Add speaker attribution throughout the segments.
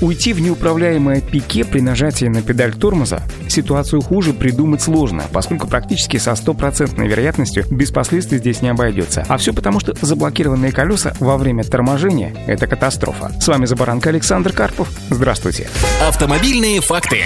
Speaker 1: Уйти в неуправляемое пике при нажатии на педаль тормоза ситуацию хуже придумать сложно, поскольку практически со стопроцентной вероятностью без последствий здесь не обойдется. А все потому, что заблокированные колеса во время торможения — это катастрофа. С вами Забаранка Александр Карпов. Здравствуйте.
Speaker 2: Автомобильные факты.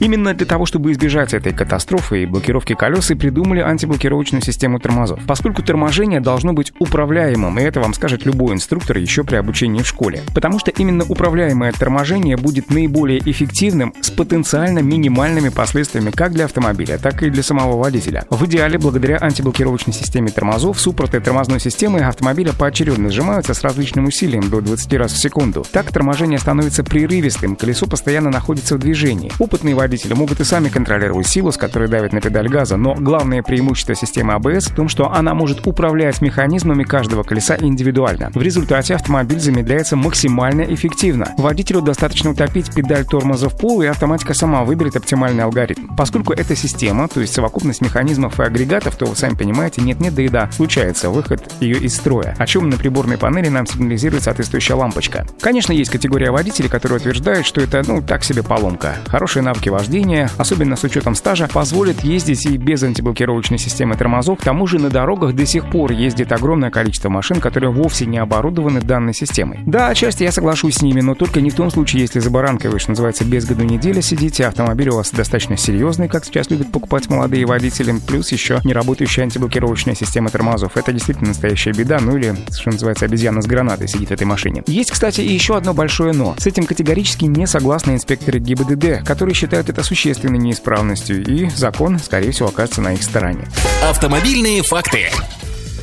Speaker 1: Именно для того, чтобы избежать этой катастрофы и блокировки колес, и придумали антиблокировочную систему тормозов. Поскольку торможение должно быть управляемым, и это вам скажет любой инструктор еще при обучении в школе. Потому что именно управляемое торможение будет наиболее эффективным с потенциально минимальными последствиями как для автомобиля, так и для самого водителя. В идеале, благодаря антиблокировочной системе тормозов, суппорты тормозной системы автомобиля поочередно сжимаются с различным усилием до 20 раз в секунду. Так торможение становится прерывистым, колесо постоянно находится в движении. Опытный водители могут и сами контролировать силу, с которой давят на педаль газа, но главное преимущество системы ABS в том, что она может управлять механизмами каждого колеса индивидуально. В результате автомобиль замедляется максимально эффективно. Водителю достаточно утопить педаль тормоза в пол, и автоматика сама выберет оптимальный алгоритм. Поскольку эта система, то есть совокупность механизмов и агрегатов, то вы сами понимаете, нет-нет, да и да, случается выход ее из строя, о чем на приборной панели нам сигнализирует соответствующая лампочка. Конечно, есть категория водителей, которые утверждают, что это, ну, так себе поломка. Хорошие навыки вождения, особенно с учетом стажа, позволит ездить и без антиблокировочной системы тормозов. К тому же на дорогах до сих пор ездит огромное количество машин, которые вовсе не оборудованы данной системой. Да, отчасти я соглашусь с ними, но только не в том случае, если за баранкой вы, что называется, без году неделя сидите, автомобиль у вас достаточно серьезный, как сейчас любят покупать молодые водители, плюс еще не работающая антиблокировочная система тормозов. Это действительно настоящая беда, ну или, что называется, обезьяна с гранатой сидит в этой машине. Есть, кстати, и еще одно большое «но». С этим категорически не согласны инспекторы ГИБДД, которые считают считают это существенной неисправностью, и закон, скорее всего, окажется на их стороне.
Speaker 2: Автомобильные факты.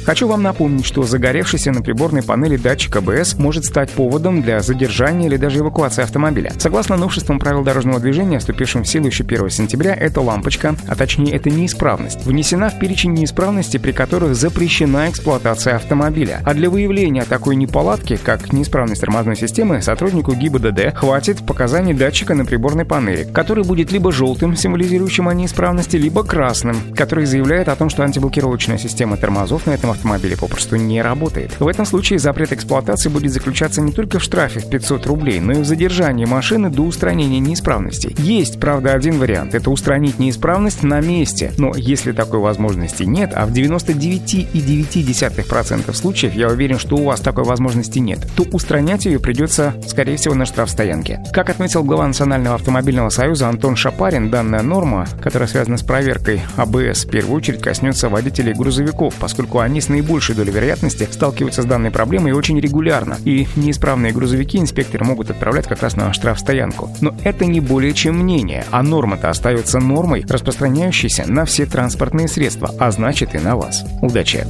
Speaker 1: Хочу вам напомнить, что загоревшийся на приборной панели датчик АБС может стать поводом для задержания или даже эвакуации автомобиля. Согласно новшествам правил дорожного движения, вступившим в силу еще 1 сентября, эта лампочка, а точнее эта неисправность, внесена в перечень неисправностей, при которых запрещена эксплуатация автомобиля. А для выявления такой неполадки, как неисправность тормозной системы, сотруднику ГИБДД хватит показаний датчика на приборной панели, который будет либо желтым, символизирующим о неисправности, либо красным, который заявляет о том, что антиблокировочная система тормозов на этом автомобиле попросту не работает. В этом случае запрет эксплуатации будет заключаться не только в штрафе в 500 рублей, но и в задержании машины до устранения неисправностей. Есть, правда, один вариант – это устранить неисправность на месте. Но если такой возможности нет, а в 99,9% случаев я уверен, что у вас такой возможности нет, то устранять ее придется, скорее всего, на штрафстоянке. Как отметил глава Национального автомобильного союза Антон Шапарин, данная норма, которая связана с проверкой АБС, в первую очередь коснется водителей грузовиков, поскольку они с наибольшей долей вероятности сталкиваются с данной проблемой очень регулярно, и неисправные грузовики инспекторы могут отправлять как раз на штрафстоянку. Но это не более чем мнение, а норма-то остается нормой, распространяющейся на все транспортные средства, а значит и на вас. Удачи!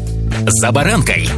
Speaker 2: «За баранкой»